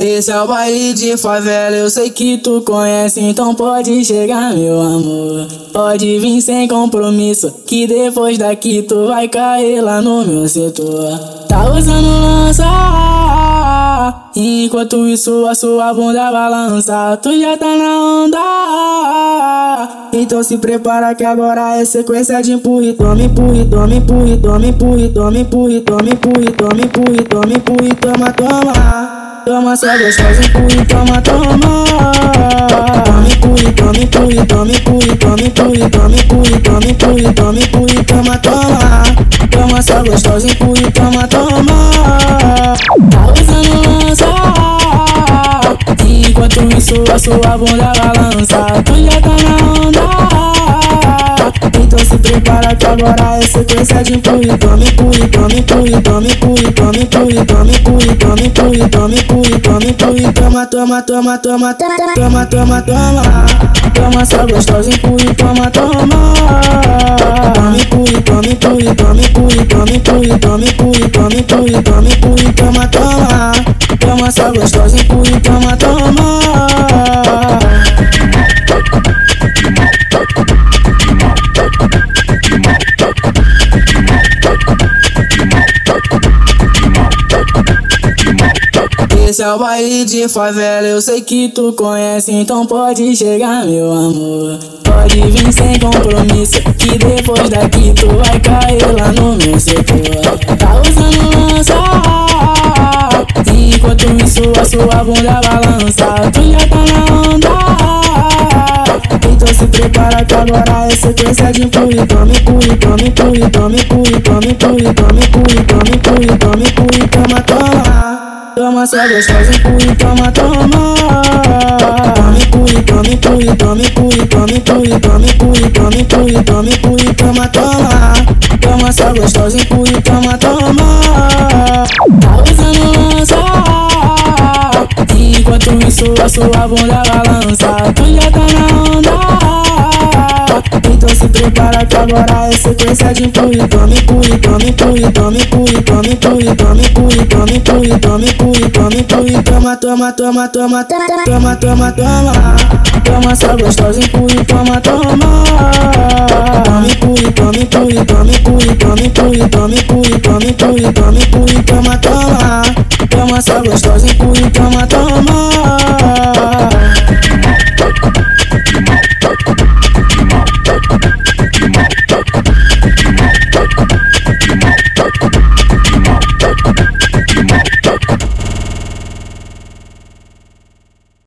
Esse é o baile de favela, eu sei que tu conhece, então pode chegar, meu amor. Pode vir sem compromisso, que depois daqui tu vai cair lá no meu setor. Tá usando lança, enquanto isso a sua bunda balança, tu já tá na onda. Então se prepara que agora é sequência de empurre, tome, empurre, tome, empurre, tome, empurre, tome, empurre, tome, empurre, tome, empurre, tome, empurre, toma, toma. Toma só gostosa, empurre, toma, toma. Tome, empurre, tome, empurre, tome, empurre, tome, empurre, tome, empurre, tome, empurre, tome, empurre, toma, toma. Toma só gostosa, empurre, toma, toma. Tá usando lança Enquanto isso a sua bunda balança. Tu já tá na onda prepara que agora é sequência de empurre, tome, empurre, tome, empurre, tome, empurre, tome, empurre, tome, empurre, tome, empurre, tome, empurre, tome, empurre, toma, toma, toma, toma, toma, toma, toma, toma, só gostosa, empurre, toma, toma, tome, empurre, tome, empurre, tome, empurre, tome, empurre, tome, empurre, tome, empurre, tome, empurre, toma, toma, toma, só gostosa, empurre, toma, toma. Esse é o baile de favela, eu sei que tu conhece, então pode chegar, meu amor. Pode vir sem compromisso, que depois daqui tu vai cair lá no meu setor. Tá usando lança, enquanto isso a sua bunda balança, tu já tá na onda. Então se prepara que agora é sequência de empurre, tome, empurre, tome, empurre, tome, empurre, tome, empurre, tome, empurre, tome, empurre, tome, empurre, toma, toma toma essa gostosa, empurra e toma, toma. Toma, empurra e toma, empurra e toma, empurra e toma, empurra e toma, empurra e toma, empurra e toma, toma. Toma essa gostosa, empurra e toma, toma. Tá usando lança. Enquanto isso, a sua bunda balança. Tu já tá na onda então se prepara que agora é sequência de empurre, tome, empurre, tome, empurre, tome, empurre, tome, empurre, tome, empurre, tome, empurre, tome, empurre, tome, empurre, toma, toma, toma, toma, toma, toma, toma, toma, só gostosa, empurre, toma, toma, tome, empurre, tome, empurre, tome, empurre, tome, empurre, tome, empurre, tome, empurre, tome, empurre, toma, toma, toma, só gostosa, empurre, toma, toma.